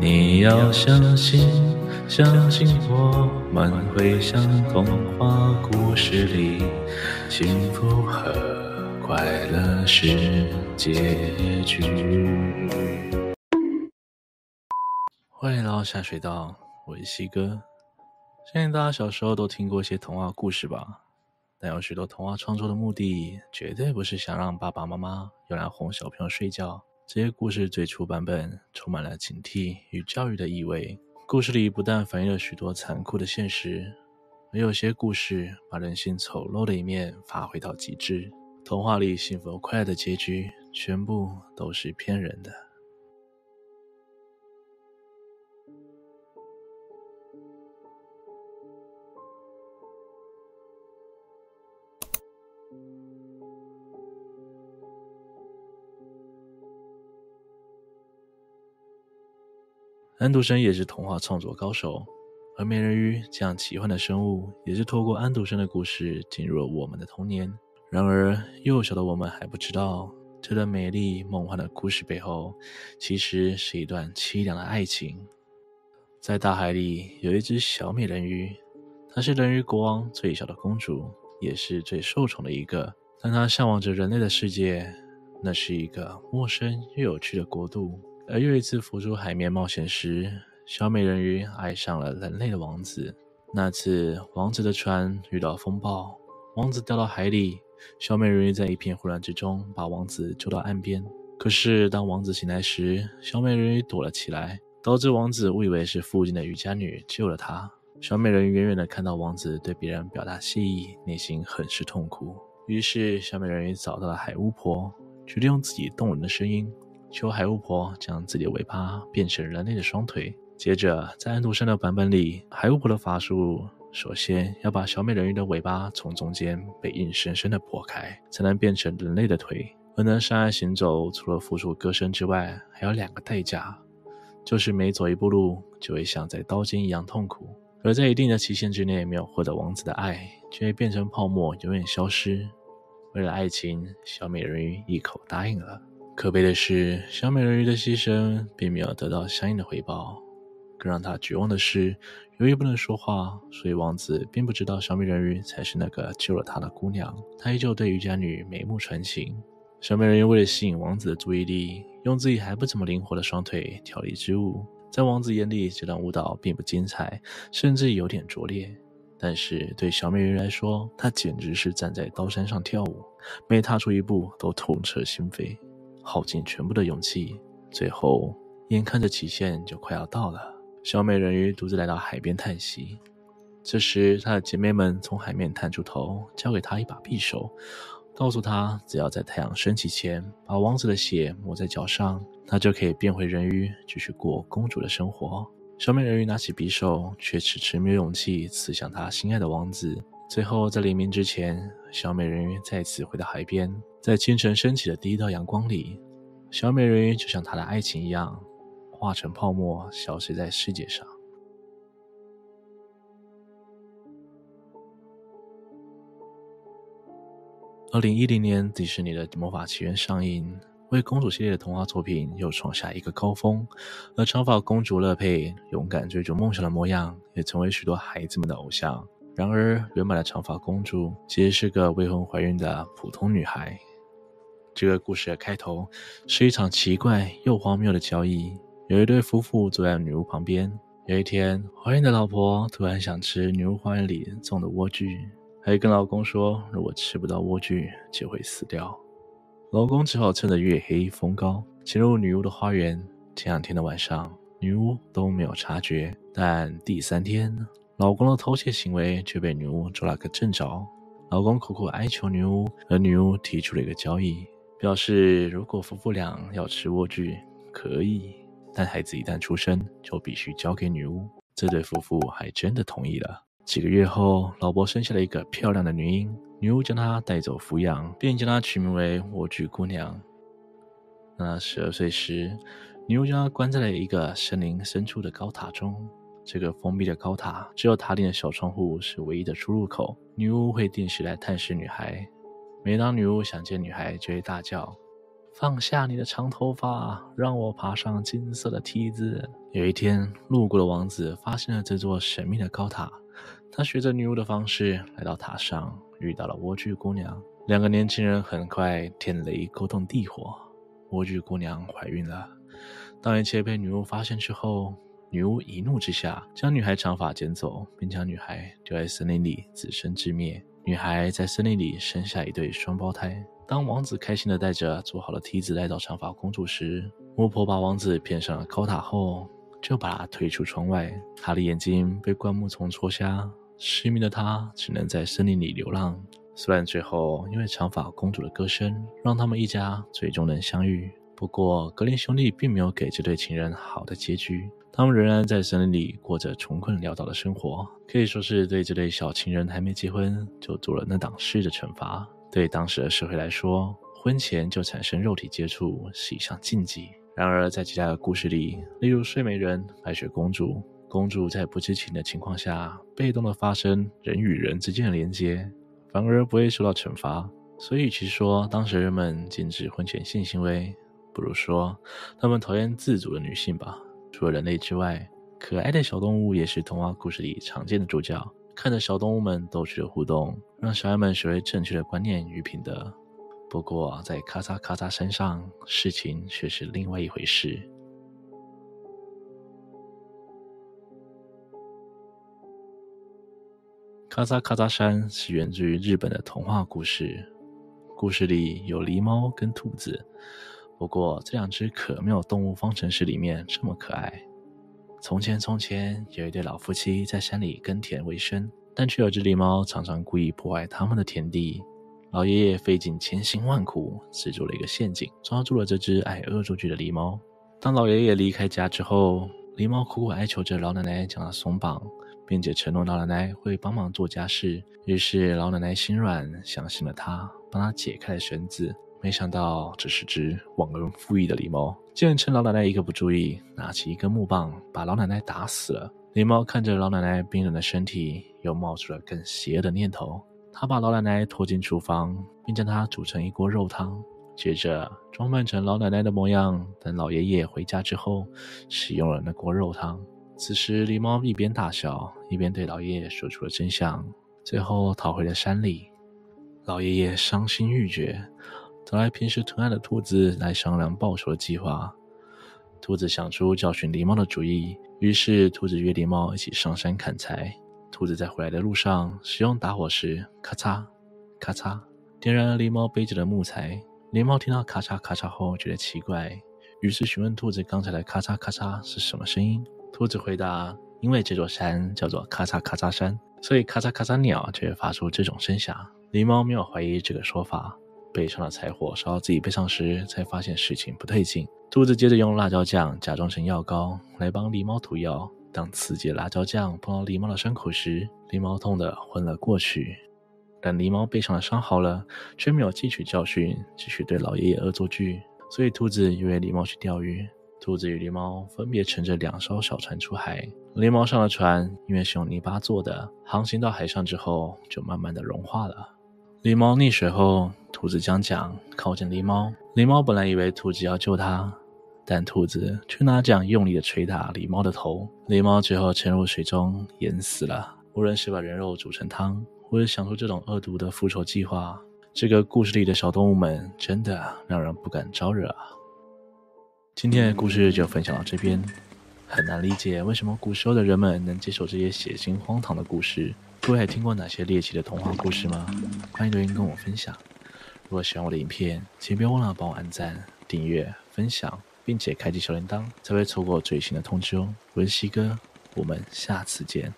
你要相信，相信我们会像童话故事里，幸福和快乐是结局。欢迎来到下水道，我是西哥。相信大家小时候都听过一些童话故事吧？但有许多童话创作的目的，绝对不是想让爸爸妈妈用来哄小朋友睡觉。这些故事最初版本充满了警惕与教育的意味。故事里不但反映了许多残酷的现实，而有些故事把人性丑陋的一面发挥到极致。童话里幸福快乐的结局，全部都是骗人的。安徒生也是童话创作高手，而美人鱼这样奇幻的生物，也是透过安徒生的故事进入了我们的童年。然而，幼小的我们还不知道，这段美丽梦幻的故事背后，其实是一段凄凉的爱情。在大海里有一只小美人鱼，她是人鱼国王最小的公主，也是最受宠的一个。但她向往着人类的世界，那是一个陌生又有趣的国度。而又一次浮出海面冒险时，小美人鱼爱上了人类的王子。那次，王子的船遇到风暴，王子掉到海里。小美人鱼在一片混乱之中把王子救到岸边。可是，当王子醒来时，小美人鱼躲了起来，导致王子误以为是附近的渔家女救了他。小美人鱼远远地看到王子对别人表达谢意，内心很是痛苦。于是，小美人鱼找到了海巫婆，决定用自己动人的声音。求海巫婆将自己的尾巴变成人类的双腿。接着，在安徒生的版本里，海巫婆的法术首先要把小美人鱼的尾巴从中间被硬生生的破开，才能变成人类的腿。而能上岸行走，除了付出歌声之外，还有两个代价，就是每走一步路就会像在刀尖一样痛苦。而在一定的期限之内没有获得王子的爱，就会变成泡沫，永远消失。为了爱情，小美人鱼一口答应了。可悲的是，小美人鱼的牺牲并没有得到相应的回报。更让她绝望的是，由于不能说话，所以王子并不知道小美人鱼才是那个救了他的姑娘。他依旧对渔家女眉目传情。小美人鱼为了吸引王子的注意力，用自己还不怎么灵活的双腿跳了一支舞。在王子眼里，这段舞蹈并不精彩，甚至有点拙劣。但是对小美人鱼来说，她简直是站在刀山上跳舞，每踏出一步都痛彻心扉。耗尽全部的勇气，最后眼看着期限就快要到了，小美人鱼独自来到海边叹息。这时，她的姐妹们从海面探出头，交给她一把匕首，告诉她只要在太阳升起前把王子的血抹在脚上，她就可以变回人鱼，继续过公主的生活。小美人鱼拿起匕首，却迟迟没有勇气刺向她心爱的王子。最后，在黎明之前，小美人鱼再次回到海边。在清晨升起的第一道阳光里，小美人鱼就像她的爱情一样，化成泡沫，消失在世界上。二零一零年，迪士尼的《魔法奇缘》上映，为公主系列的童话作品又创下一个高峰。而长发公主乐佩勇敢追逐梦想的模样，也成为许多孩子们的偶像。然而，原本的长发公主其实是个未婚怀孕的普通女孩。这个故事的开头是一场奇怪又荒谬的交易。有一对夫妇坐在女巫旁边。有一天，怀孕的老婆突然想吃女巫花园里种的莴苣，还跟老公说，如果吃不到莴苣，就会死掉。老公只好趁着月黑风高，潜入女巫的花园。前两天的晚上，女巫都没有察觉，但第三天，老公的偷窃行为却被女巫捉了个正着。老公苦苦哀求女巫，而女巫提出了一个交易，表示如果夫妇俩要吃莴苣，可以，但孩子一旦出生，就必须交给女巫。这对夫妇还真的同意了。几个月后，老伯生下了一个漂亮的女婴，女巫将她带走抚养，并将她取名为莴苣姑娘。那十二岁时，女巫将她关在了一个森林深处的高塔中。这个封闭的高塔只有塔顶的小窗户是唯一的出入口。女巫会定时来探视女孩，每当女巫想见女孩，就会大叫：“放下你的长头发，让我爬上金色的梯子。有一天，路过的王子发现了这座神秘的高塔。他学着女巫的方式来到塔上，遇到了莴苣姑娘。两个年轻人很快天雷勾动地火，莴苣姑娘怀孕了。当一切被女巫发现之后，女巫一怒之下将女孩长发剪走，并将女孩丢在森林里自生自灭。女孩在森林里生下一对双胞胎。当王子开心地带着做好的梯子来到长发公主时，巫婆把王子骗上了高塔后，就把他推出窗外。他的眼睛被灌木丛戳瞎，失明的他只能在森林里流浪。虽然最后因为长发公主的歌声，让他们一家最终能相遇，不过格林兄弟并没有给这对情人好的结局。他们仍然在森林里过着穷困潦倒的生活，可以说是对这对小情人还没结婚就做了那档事的惩罚。对当时的社会来说，婚前就产生肉体接触是一项禁忌。然而，在其他的故事里，例如睡美人、白雪公主，公主在不知情的情况下，被动的发生人与人之间的连接，反而不会受到惩罚。所以，与其说当时人们禁止婚前性行为，不如说他们讨厌自主的女性吧。除了人类之外，可爱的小动物也是童话故事里常见的主角。看着小动物们逗趣的互动，让小孩们学会正确的观念与品德。不过，在咔嚓咔嚓山上，事情却是另外一回事。咔嚓咔嚓山是源自于日本的童话故事，故事里有狸猫跟兔子。不过，这两只可妙动物方程式里面这么可爱。从前，从前有一对老夫妻在山里耕田为生，但却有只狸猫常常故意破坏他们的田地。老爷爷费尽千辛万苦制作了一个陷阱，抓住了这只爱恶作剧的狸猫。当老爷爷离开家之后，狸猫苦苦哀求着老奶奶将它松绑，并且承诺老奶奶会帮忙做家事。于是老奶奶心软，相信了他，帮他解开了绳子。没想到这是只忘恩负义的狸猫，竟然趁老奶奶一个不注意，拿起一根木棒把老奶奶打死了。狸猫看着老奶奶冰冷的身体，又冒出了更邪恶的念头。他把老奶奶拖进厨房，并将它煮成一锅肉汤，接着装扮成老奶奶的模样，等老爷爷回家之后，使用了那锅肉汤。此时，狸猫一边大笑，一边对老爷爷说出了真相，最后逃回了山里。老爷爷伤心欲绝。找来平时疼爱的兔子来商量报仇的计划。兔子想出教训狸猫的主意，于是兔子约狸猫一起上山砍柴。兔子在回来的路上使用打火石，咔嚓咔嚓点燃了狸猫背着的木材。狸猫听到咔嚓咔嚓后觉得奇怪，于是询问兔子刚才的咔嚓咔嚓是什么声音。兔子回答：因为这座山叫做咔嚓咔嚓山，所以咔嚓咔嚓鸟就会发出这种声响。狸猫没有怀疑这个说法。背上的柴火烧到自己背上时，才发现事情不对劲。兔子接着用辣椒酱假装成药膏来帮狸猫涂药。当刺激辣椒酱碰到狸猫的伤口时，狸猫痛得昏了过去。但狸猫背上的伤好了，却没有汲取教训，继续对老爷爷恶作剧。所以兔子约狸猫去钓鱼。兔子与狸猫分别乘着两艘小船出海。狸猫上了船，因为是用泥巴做的，航行到海上之后就慢慢的融化了。狸猫溺水后，兔子将桨靠近狸猫。狸猫本来以为兔子要救它，但兔子却拿桨用力的捶打狸猫的头。狸猫最后沉入水中，淹死了。无论是把人肉煮成汤，或者想出这种恶毒的复仇计划，这个故事里的小动物们真的让人不敢招惹啊！今天的故事就分享到这边。很难理解为什么古时候的人们能接受这些血腥荒唐的故事。各位还听过哪些猎奇的童话故事吗？欢迎留言跟我分享。如果喜欢我的影片，请别忘了帮我按赞、订阅、分享，并且开启小铃铛，才会错过最新的通知哦。我是西哥，我们下次见。